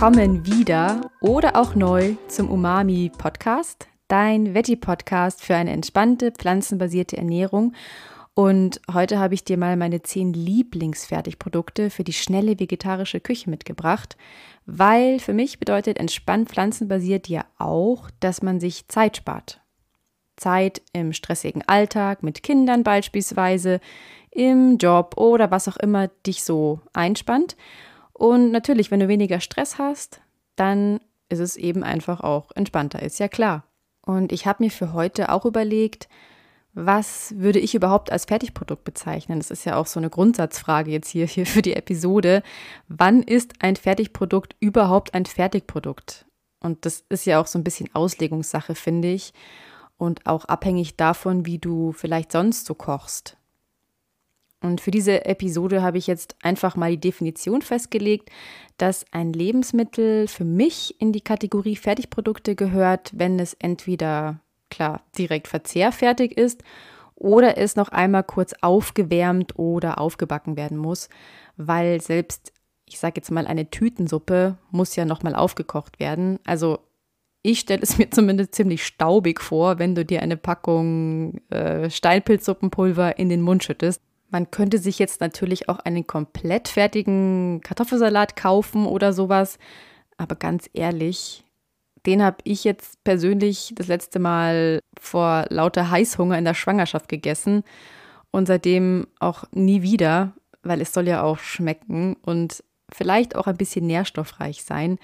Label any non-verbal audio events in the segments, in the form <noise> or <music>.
willkommen wieder oder auch neu zum Umami Podcast, dein Veggie Podcast für eine entspannte pflanzenbasierte Ernährung. Und heute habe ich dir mal meine zehn Lieblingsfertigprodukte für die schnelle vegetarische Küche mitgebracht, weil für mich bedeutet entspannt pflanzenbasiert ja auch, dass man sich Zeit spart. Zeit im stressigen Alltag mit Kindern beispielsweise, im Job oder was auch immer dich so einspannt. Und natürlich, wenn du weniger Stress hast, dann ist es eben einfach auch entspannter, ist ja klar. Und ich habe mir für heute auch überlegt, was würde ich überhaupt als Fertigprodukt bezeichnen? Das ist ja auch so eine Grundsatzfrage jetzt hier, hier für die Episode. Wann ist ein Fertigprodukt überhaupt ein Fertigprodukt? Und das ist ja auch so ein bisschen Auslegungssache, finde ich. Und auch abhängig davon, wie du vielleicht sonst so kochst. Und für diese Episode habe ich jetzt einfach mal die Definition festgelegt, dass ein Lebensmittel für mich in die Kategorie Fertigprodukte gehört, wenn es entweder, klar, direkt verzehrfertig ist oder es noch einmal kurz aufgewärmt oder aufgebacken werden muss, weil selbst, ich sage jetzt mal, eine Tütensuppe muss ja nochmal aufgekocht werden. Also ich stelle es <laughs> mir zumindest ziemlich staubig vor, wenn du dir eine Packung äh, Steinpilzsuppenpulver in den Mund schüttest. Man könnte sich jetzt natürlich auch einen komplett fertigen Kartoffelsalat kaufen oder sowas. Aber ganz ehrlich, den habe ich jetzt persönlich das letzte Mal vor lauter Heißhunger in der Schwangerschaft gegessen und seitdem auch nie wieder, weil es soll ja auch schmecken und vielleicht auch ein bisschen nährstoffreich sein.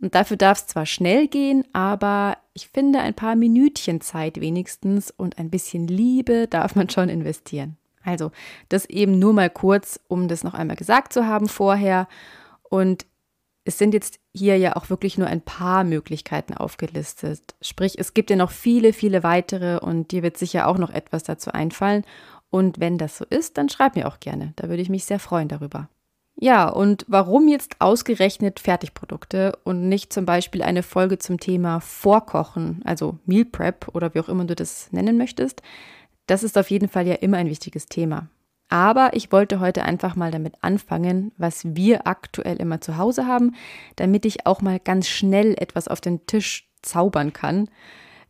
Und dafür darf es zwar schnell gehen, aber ich finde, ein paar Minütchen Zeit wenigstens und ein bisschen Liebe darf man schon investieren. Also das eben nur mal kurz, um das noch einmal gesagt zu haben vorher. Und es sind jetzt hier ja auch wirklich nur ein paar Möglichkeiten aufgelistet. Sprich, es gibt ja noch viele, viele weitere und dir wird sicher auch noch etwas dazu einfallen. Und wenn das so ist, dann schreib mir auch gerne. Da würde ich mich sehr freuen darüber. Ja, und warum jetzt ausgerechnet Fertigprodukte und nicht zum Beispiel eine Folge zum Thema Vorkochen, also Meal Prep oder wie auch immer du das nennen möchtest? Das ist auf jeden Fall ja immer ein wichtiges Thema. Aber ich wollte heute einfach mal damit anfangen, was wir aktuell immer zu Hause haben, damit ich auch mal ganz schnell etwas auf den Tisch zaubern kann,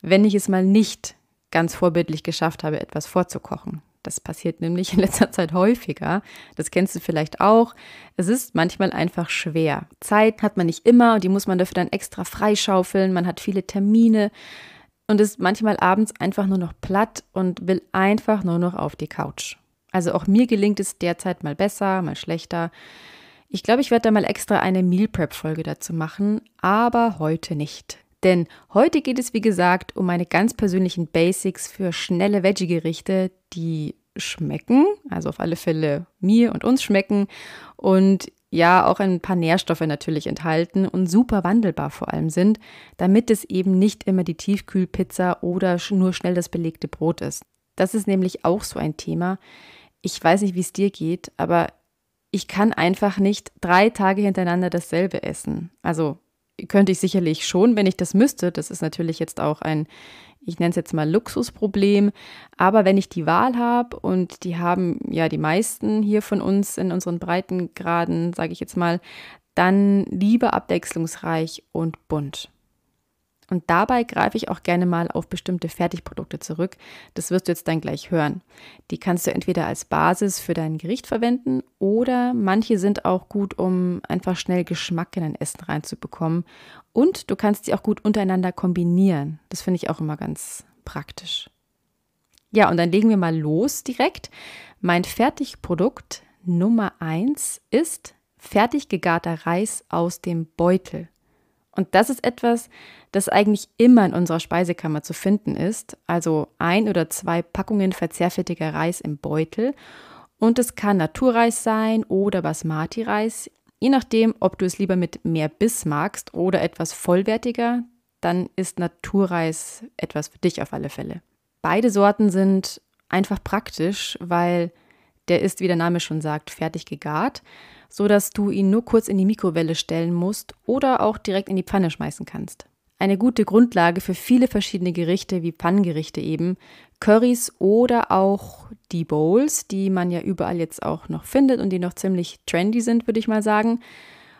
wenn ich es mal nicht ganz vorbildlich geschafft habe, etwas vorzukochen. Das passiert nämlich in letzter Zeit häufiger. Das kennst du vielleicht auch. Es ist manchmal einfach schwer. Zeit hat man nicht immer und die muss man dafür dann extra freischaufeln. Man hat viele Termine und ist manchmal abends einfach nur noch platt und will einfach nur noch auf die Couch. Also auch mir gelingt es derzeit mal besser, mal schlechter. Ich glaube, ich werde da mal extra eine Meal Prep Folge dazu machen, aber heute nicht. Denn heute geht es, wie gesagt, um meine ganz persönlichen Basics für schnelle Veggie-Gerichte, die schmecken, also auf alle Fälle mir und uns schmecken und ja auch ein paar Nährstoffe natürlich enthalten und super wandelbar vor allem sind, damit es eben nicht immer die Tiefkühlpizza oder nur schnell das belegte Brot ist. Das ist nämlich auch so ein Thema. Ich weiß nicht, wie es dir geht, aber ich kann einfach nicht drei Tage hintereinander dasselbe essen. Also könnte ich sicherlich schon, wenn ich das müsste. Das ist natürlich jetzt auch ein ich nenne es jetzt mal Luxusproblem. Aber wenn ich die Wahl habe und die haben ja die meisten hier von uns in unseren Breitengraden, sage ich jetzt mal, dann lieber abwechslungsreich und bunt. Und dabei greife ich auch gerne mal auf bestimmte Fertigprodukte zurück. Das wirst du jetzt dann gleich hören. Die kannst du entweder als Basis für dein Gericht verwenden oder manche sind auch gut, um einfach schnell Geschmack in dein Essen reinzubekommen. Und du kannst sie auch gut untereinander kombinieren. Das finde ich auch immer ganz praktisch. Ja, und dann legen wir mal los direkt. Mein Fertigprodukt Nummer 1 ist fertig gegarter Reis aus dem Beutel. Und das ist etwas, das eigentlich immer in unserer Speisekammer zu finden ist. Also ein oder zwei Packungen verzehrfertiger Reis im Beutel. Und es kann Naturreis sein oder Basmati-Reis. Je nachdem, ob du es lieber mit mehr Biss magst oder etwas vollwertiger, dann ist Naturreis etwas für dich auf alle Fälle. Beide Sorten sind einfach praktisch, weil der ist, wie der Name schon sagt, fertig gegart so dass du ihn nur kurz in die Mikrowelle stellen musst oder auch direkt in die Pfanne schmeißen kannst. Eine gute Grundlage für viele verschiedene Gerichte wie Pannengerichte eben, Currys oder auch die Bowls, die man ja überall jetzt auch noch findet und die noch ziemlich trendy sind, würde ich mal sagen.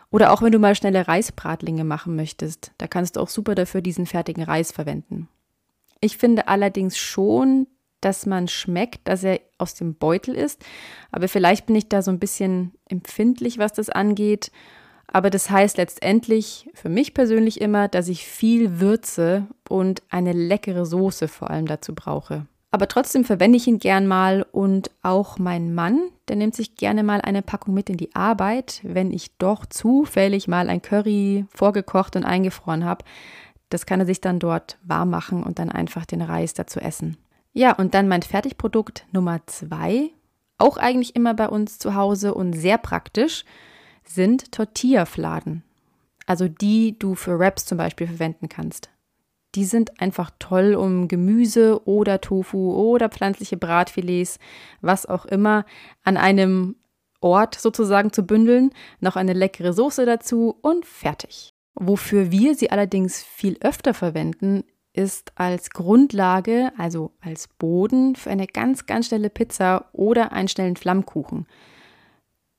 Oder auch wenn du mal schnelle Reisbratlinge machen möchtest, da kannst du auch super dafür diesen fertigen Reis verwenden. Ich finde allerdings schon, dass man schmeckt, dass er aus dem Beutel ist, aber vielleicht bin ich da so ein bisschen empfindlich, was das angeht. Aber das heißt letztendlich für mich persönlich immer, dass ich viel Würze und eine leckere Soße vor allem dazu brauche. Aber trotzdem verwende ich ihn gern mal und auch mein Mann, der nimmt sich gerne mal eine Packung mit in die Arbeit, wenn ich doch zufällig mal ein Curry vorgekocht und eingefroren habe. Das kann er sich dann dort warm machen und dann einfach den Reis dazu essen. Ja, und dann mein Fertigprodukt Nummer zwei, auch eigentlich immer bei uns zu Hause und sehr praktisch, sind Tortilla-Fladen. Also die du für Wraps zum Beispiel verwenden kannst. Die sind einfach toll, um Gemüse oder Tofu oder pflanzliche Bratfilets, was auch immer, an einem Ort sozusagen zu bündeln, noch eine leckere Soße dazu und fertig. Wofür wir sie allerdings viel öfter verwenden, ist als Grundlage, also als Boden für eine ganz, ganz schnelle Pizza oder einen schnellen Flammkuchen.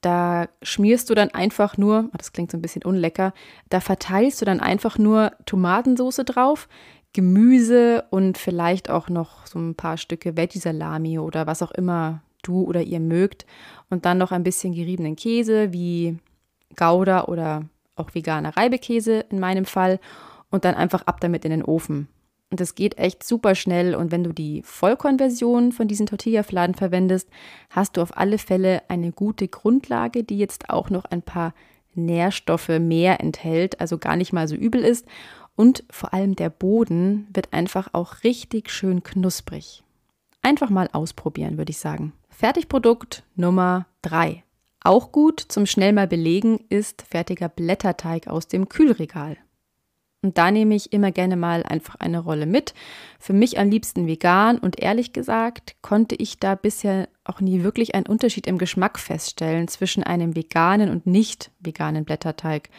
Da schmierst du dann einfach nur, oh, das klingt so ein bisschen unlecker, da verteilst du dann einfach nur Tomatensauce drauf, Gemüse und vielleicht auch noch so ein paar Stücke Veggie-Salami oder was auch immer du oder ihr mögt. Und dann noch ein bisschen geriebenen Käse wie Gouda oder auch veganer Reibekäse in meinem Fall. Und dann einfach ab damit in den Ofen. Und das geht echt super schnell. Und wenn du die Vollkornversion von diesen Tortilla-Fladen verwendest, hast du auf alle Fälle eine gute Grundlage, die jetzt auch noch ein paar Nährstoffe mehr enthält, also gar nicht mal so übel ist. Und vor allem der Boden wird einfach auch richtig schön knusprig. Einfach mal ausprobieren, würde ich sagen. Fertigprodukt Nummer 3. Auch gut zum schnell mal belegen ist fertiger Blätterteig aus dem Kühlregal. Und da nehme ich immer gerne mal einfach eine Rolle mit. Für mich am liebsten vegan und ehrlich gesagt konnte ich da bisher auch nie wirklich einen Unterschied im Geschmack feststellen zwischen einem veganen und nicht veganen Blätterteig.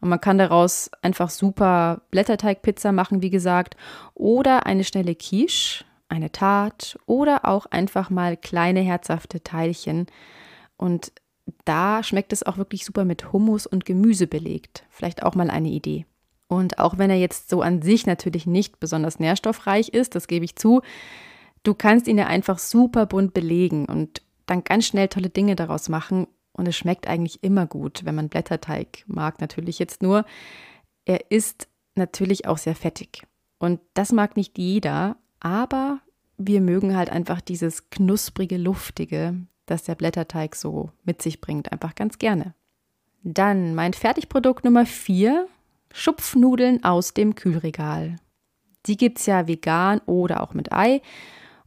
Und man kann daraus einfach super Blätterteigpizza machen, wie gesagt, oder eine schnelle Quiche, eine Tart oder auch einfach mal kleine herzhafte Teilchen. Und da schmeckt es auch wirklich super mit Hummus und Gemüse belegt. Vielleicht auch mal eine Idee. Und auch wenn er jetzt so an sich natürlich nicht besonders nährstoffreich ist, das gebe ich zu, du kannst ihn ja einfach super bunt belegen und dann ganz schnell tolle Dinge daraus machen. Und es schmeckt eigentlich immer gut, wenn man Blätterteig mag, natürlich jetzt nur. Er ist natürlich auch sehr fettig. Und das mag nicht jeder, aber wir mögen halt einfach dieses knusprige, luftige, das der Blätterteig so mit sich bringt, einfach ganz gerne. Dann mein Fertigprodukt Nummer 4 Schupfnudeln aus dem Kühlregal. Die gibt es ja vegan oder auch mit Ei.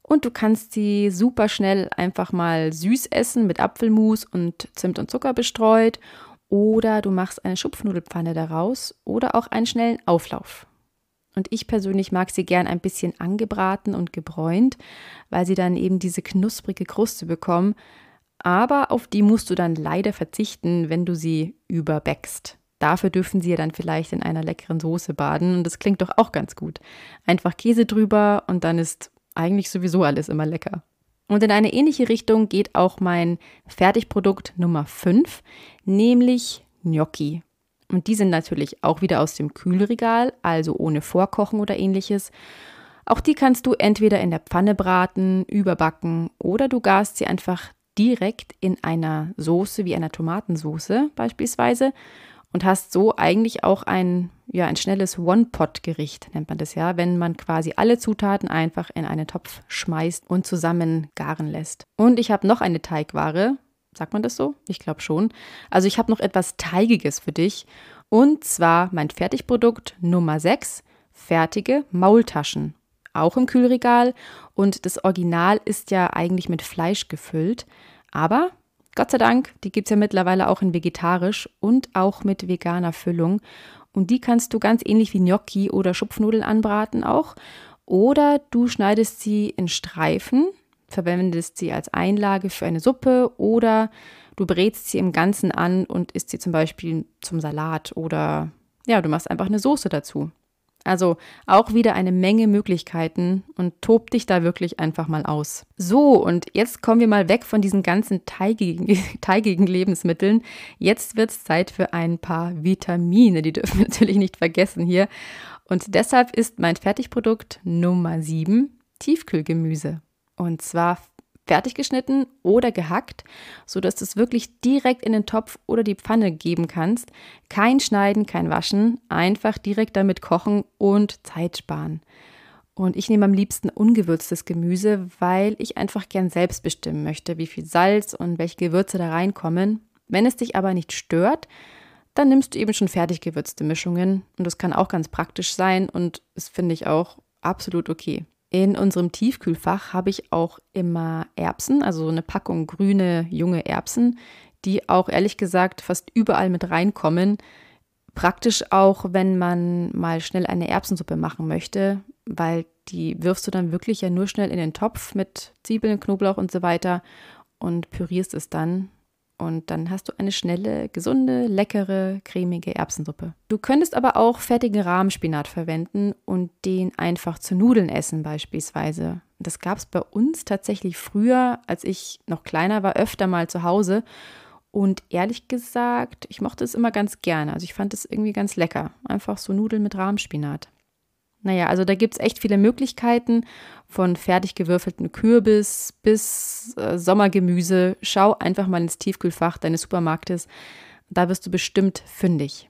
Und du kannst sie super schnell einfach mal süß essen mit Apfelmus und Zimt und Zucker bestreut. Oder du machst eine Schupfnudelpfanne daraus oder auch einen schnellen Auflauf. Und ich persönlich mag sie gern ein bisschen angebraten und gebräunt, weil sie dann eben diese knusprige Kruste bekommen. Aber auf die musst du dann leider verzichten, wenn du sie überbackst. Dafür dürfen Sie ja dann vielleicht in einer leckeren Soße baden und das klingt doch auch ganz gut. Einfach Käse drüber und dann ist eigentlich sowieso alles immer lecker. Und in eine ähnliche Richtung geht auch mein Fertigprodukt Nummer 5, nämlich Gnocchi. Und die sind natürlich auch wieder aus dem Kühlregal, also ohne Vorkochen oder ähnliches. Auch die kannst du entweder in der Pfanne braten, überbacken oder du garst sie einfach direkt in einer Soße wie einer Tomatensoße beispielsweise und hast so eigentlich auch ein, ja, ein schnelles One-Pot-Gericht, nennt man das ja, wenn man quasi alle Zutaten einfach in einen Topf schmeißt und zusammen garen lässt. Und ich habe noch eine Teigware, sagt man das so? Ich glaube schon. Also ich habe noch etwas Teigiges für dich und zwar mein Fertigprodukt Nummer 6, fertige Maultaschen. Auch im Kühlregal und das Original ist ja eigentlich mit Fleisch gefüllt, aber Gott sei Dank, die gibt es ja mittlerweile auch in vegetarisch und auch mit veganer Füllung. Und die kannst du ganz ähnlich wie Gnocchi oder Schupfnudeln anbraten auch. Oder du schneidest sie in Streifen, verwendest sie als Einlage für eine Suppe oder du brätst sie im Ganzen an und isst sie zum Beispiel zum Salat oder ja, du machst einfach eine Soße dazu. Also auch wieder eine Menge Möglichkeiten und tob dich da wirklich einfach mal aus. So, und jetzt kommen wir mal weg von diesen ganzen teigigen, <laughs> teigigen Lebensmitteln. Jetzt wird es Zeit für ein paar Vitamine. Die dürfen wir <laughs> natürlich nicht vergessen hier. Und deshalb ist mein Fertigprodukt Nummer 7 Tiefkühlgemüse. Und zwar fertig geschnitten oder gehackt, sodass du es wirklich direkt in den Topf oder die Pfanne geben kannst. Kein Schneiden, kein Waschen, einfach direkt damit kochen und Zeit sparen. Und ich nehme am liebsten ungewürztes Gemüse, weil ich einfach gern selbst bestimmen möchte, wie viel Salz und welche Gewürze da reinkommen. Wenn es dich aber nicht stört, dann nimmst du eben schon fertig gewürzte Mischungen und das kann auch ganz praktisch sein und das finde ich auch absolut okay. In unserem Tiefkühlfach habe ich auch immer Erbsen, also eine Packung grüne junge Erbsen, die auch ehrlich gesagt fast überall mit reinkommen. Praktisch auch, wenn man mal schnell eine Erbsensuppe machen möchte, weil die wirfst du dann wirklich ja nur schnell in den Topf mit Zwiebeln, Knoblauch und so weiter und pürierst es dann und dann hast du eine schnelle, gesunde, leckere, cremige Erbsensuppe. Du könntest aber auch fertigen Rahmspinat verwenden und den einfach zu Nudeln essen beispielsweise. Das gab es bei uns tatsächlich früher, als ich noch kleiner war, öfter mal zu Hause. Und ehrlich gesagt, ich mochte es immer ganz gerne. Also ich fand es irgendwie ganz lecker. Einfach so Nudeln mit Rahmspinat. Naja, also da gibt es echt viele Möglichkeiten, von fertig gewürfelten Kürbis bis äh, Sommergemüse. Schau einfach mal ins Tiefkühlfach deines Supermarktes. Da wirst du bestimmt fündig.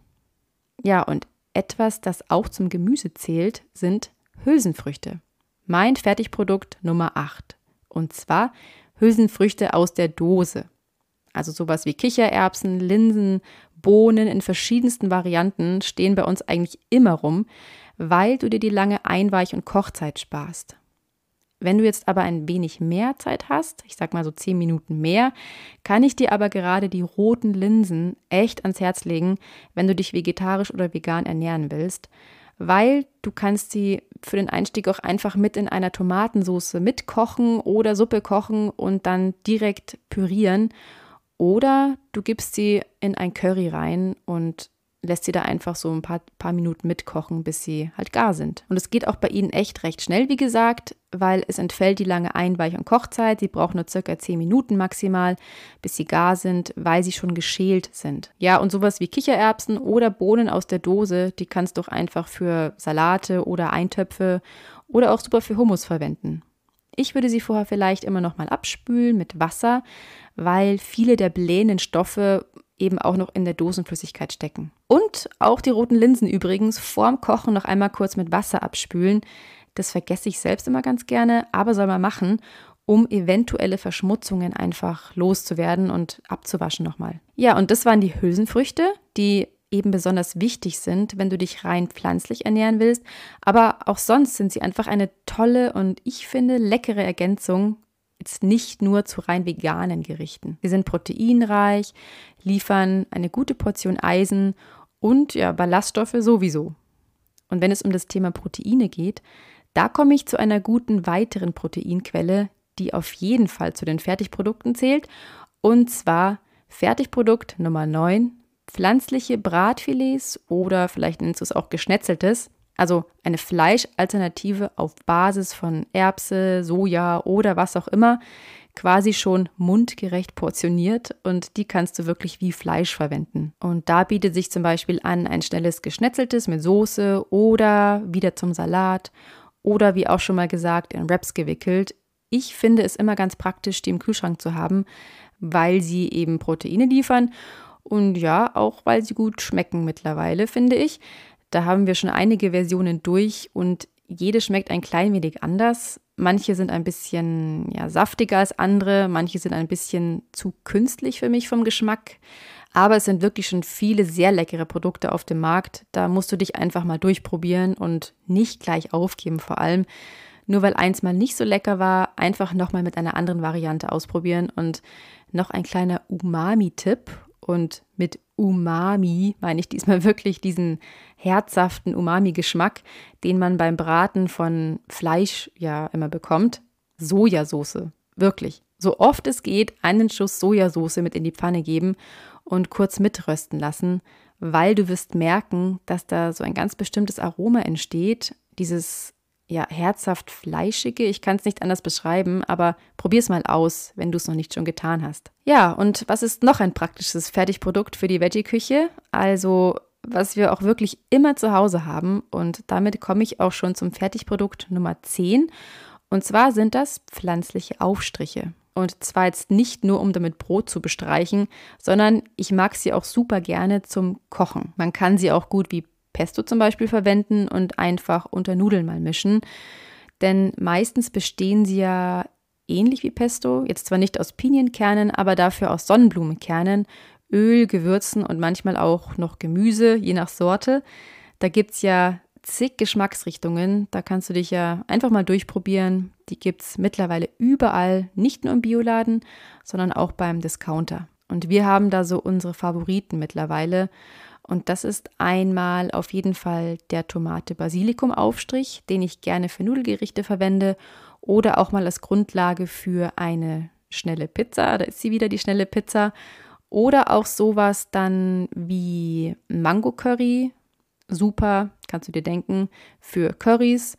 Ja, und etwas, das auch zum Gemüse zählt, sind Hülsenfrüchte. Mein Fertigprodukt Nummer 8. Und zwar Hülsenfrüchte aus der Dose. Also sowas wie Kichererbsen, Linsen, Bohnen in verschiedensten Varianten stehen bei uns eigentlich immer rum weil du dir die lange Einweich- und Kochzeit sparst. Wenn du jetzt aber ein wenig mehr Zeit hast, ich sag mal so zehn Minuten mehr, kann ich dir aber gerade die roten Linsen echt ans Herz legen, wenn du dich vegetarisch oder vegan ernähren willst, weil du kannst sie für den Einstieg auch einfach mit in einer Tomatensauce mitkochen oder Suppe kochen und dann direkt pürieren oder du gibst sie in ein Curry rein und lässt sie da einfach so ein paar, paar Minuten mitkochen, bis sie halt gar sind. Und es geht auch bei ihnen echt recht schnell, wie gesagt, weil es entfällt die lange Einweich- und Kochzeit. Sie brauchen nur circa 10 Minuten maximal, bis sie gar sind, weil sie schon geschält sind. Ja, und sowas wie Kichererbsen oder Bohnen aus der Dose, die kannst du auch einfach für Salate oder Eintöpfe oder auch super für Hummus verwenden. Ich würde sie vorher vielleicht immer noch mal abspülen mit Wasser, weil viele der blähenden Stoffe eben auch noch in der Dosenflüssigkeit stecken. Und auch die roten Linsen übrigens vorm Kochen noch einmal kurz mit Wasser abspülen. Das vergesse ich selbst immer ganz gerne, aber soll man machen, um eventuelle Verschmutzungen einfach loszuwerden und abzuwaschen nochmal. Ja, und das waren die Hülsenfrüchte, die eben besonders wichtig sind, wenn du dich rein pflanzlich ernähren willst. Aber auch sonst sind sie einfach eine tolle und ich finde leckere Ergänzung jetzt nicht nur zu rein veganen Gerichten. Sie sind proteinreich, liefern eine gute Portion Eisen und ja, Ballaststoffe sowieso. Und wenn es um das Thema Proteine geht, da komme ich zu einer guten weiteren Proteinquelle, die auf jeden Fall zu den Fertigprodukten zählt, und zwar Fertigprodukt Nummer 9, pflanzliche Bratfilets oder vielleicht nennst du es auch geschnetzeltes, also eine Fleischalternative auf Basis von Erbse, Soja oder was auch immer, quasi schon mundgerecht portioniert und die kannst du wirklich wie Fleisch verwenden. Und da bietet sich zum Beispiel an ein schnelles Geschnetzeltes mit Soße oder wieder zum Salat oder wie auch schon mal gesagt in Wraps gewickelt. Ich finde es immer ganz praktisch, die im Kühlschrank zu haben, weil sie eben Proteine liefern und ja, auch weil sie gut schmecken mittlerweile, finde ich. Da haben wir schon einige Versionen durch und jede schmeckt ein klein wenig anders. Manche sind ein bisschen ja, saftiger als andere, manche sind ein bisschen zu künstlich für mich vom Geschmack. Aber es sind wirklich schon viele sehr leckere Produkte auf dem Markt. Da musst du dich einfach mal durchprobieren und nicht gleich aufgeben vor allem. Nur weil eins mal nicht so lecker war, einfach nochmal mit einer anderen Variante ausprobieren. Und noch ein kleiner Umami-Tipp. Und mit Umami meine ich diesmal <laughs> wirklich diesen herzhaften Umami-Geschmack, den man beim Braten von Fleisch ja immer bekommt. Sojasauce. Wirklich. So oft es geht, einen Schuss Sojasauce mit in die Pfanne geben und kurz mitrösten lassen, weil du wirst merken, dass da so ein ganz bestimmtes Aroma entsteht, dieses ja, herzhaft fleischige. Ich kann es nicht anders beschreiben, aber probier es mal aus, wenn du es noch nicht schon getan hast. Ja, und was ist noch ein praktisches Fertigprodukt für die Veggie-Küche? Also, was wir auch wirklich immer zu Hause haben. Und damit komme ich auch schon zum Fertigprodukt Nummer 10. Und zwar sind das pflanzliche Aufstriche. Und zwar jetzt nicht nur, um damit Brot zu bestreichen, sondern ich mag sie auch super gerne zum Kochen. Man kann sie auch gut wie Pesto zum Beispiel verwenden und einfach unter Nudeln mal mischen. Denn meistens bestehen sie ja ähnlich wie Pesto, jetzt zwar nicht aus Pinienkernen, aber dafür aus Sonnenblumenkernen, Öl, Gewürzen und manchmal auch noch Gemüse, je nach Sorte. Da gibt es ja zig Geschmacksrichtungen. Da kannst du dich ja einfach mal durchprobieren. Die gibt es mittlerweile überall, nicht nur im Bioladen, sondern auch beim Discounter. Und wir haben da so unsere Favoriten mittlerweile. Und das ist einmal auf jeden Fall der Tomate-Basilikum-Aufstrich, den ich gerne für Nudelgerichte verwende oder auch mal als Grundlage für eine schnelle Pizza. Da ist sie wieder, die schnelle Pizza. Oder auch sowas dann wie Mango Curry. Super, kannst du dir denken, für Currys.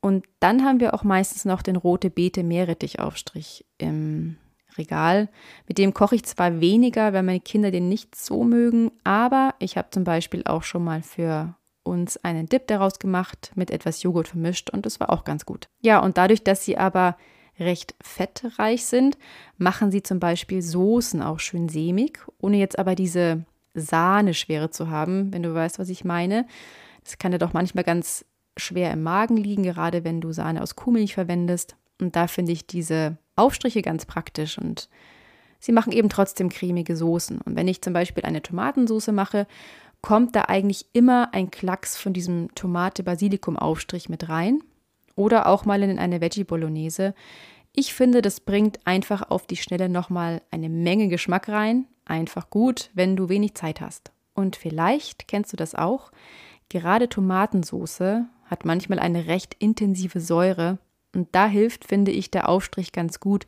Und dann haben wir auch meistens noch den rote Beete Meerrettichaufstrich im Regal. Mit dem koche ich zwar weniger, weil meine Kinder den nicht so mögen, aber ich habe zum Beispiel auch schon mal für uns einen Dip daraus gemacht, mit etwas Joghurt vermischt und das war auch ganz gut. Ja, und dadurch, dass sie aber recht fettreich sind, machen sie zum Beispiel Soßen auch schön sämig, ohne jetzt aber diese Sahneschwere zu haben, wenn du weißt, was ich meine. Das kann ja doch manchmal ganz schwer im Magen liegen, gerade wenn du Sahne aus Kuhmilch verwendest. Und da finde ich diese Aufstriche ganz praktisch und sie machen eben trotzdem cremige Soßen. Und wenn ich zum Beispiel eine Tomatensauce mache, kommt da eigentlich immer ein Klacks von diesem Tomate-Basilikum-Aufstrich mit rein. Oder auch mal in eine Veggie-Bolognese. Ich finde, das bringt einfach auf die Schnelle nochmal eine Menge Geschmack rein. Einfach gut, wenn du wenig Zeit hast. Und vielleicht kennst du das auch. Gerade Tomatensauce hat manchmal eine recht intensive Säure und da hilft, finde ich, der Aufstrich ganz gut,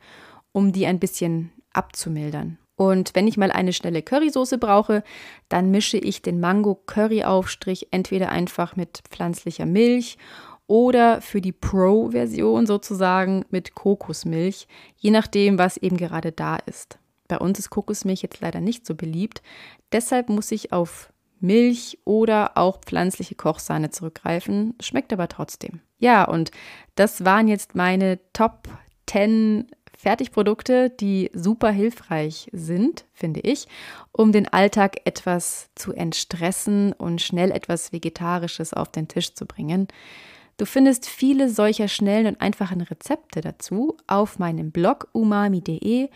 um die ein bisschen abzumildern. Und wenn ich mal eine schnelle Currysoße brauche, dann mische ich den Mango-Curry-Aufstrich entweder einfach mit pflanzlicher Milch oder für die Pro-Version sozusagen mit Kokosmilch, je nachdem, was eben gerade da ist. Bei uns ist Kokosmilch jetzt leider nicht so beliebt, deshalb muss ich auf Milch oder auch pflanzliche Kochsahne zurückgreifen, schmeckt aber trotzdem. Ja, und das waren jetzt meine Top 10 Fertigprodukte, die super hilfreich sind, finde ich, um den Alltag etwas zu entstressen und schnell etwas Vegetarisches auf den Tisch zu bringen. Du findest viele solcher schnellen und einfachen Rezepte dazu auf meinem Blog umami.de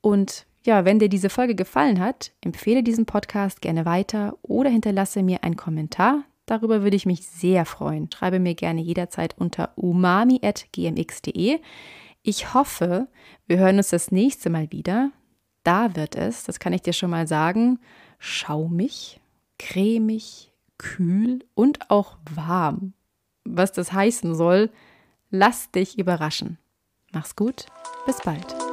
und ja, wenn dir diese Folge gefallen hat, empfehle diesen Podcast gerne weiter oder hinterlasse mir einen Kommentar. Darüber würde ich mich sehr freuen. Schreibe mir gerne jederzeit unter umami.gmx.de. Ich hoffe, wir hören uns das nächste Mal wieder. Da wird es, das kann ich dir schon mal sagen, schaumig, cremig, kühl und auch warm. Was das heißen soll, lass dich überraschen. Mach's gut, bis bald.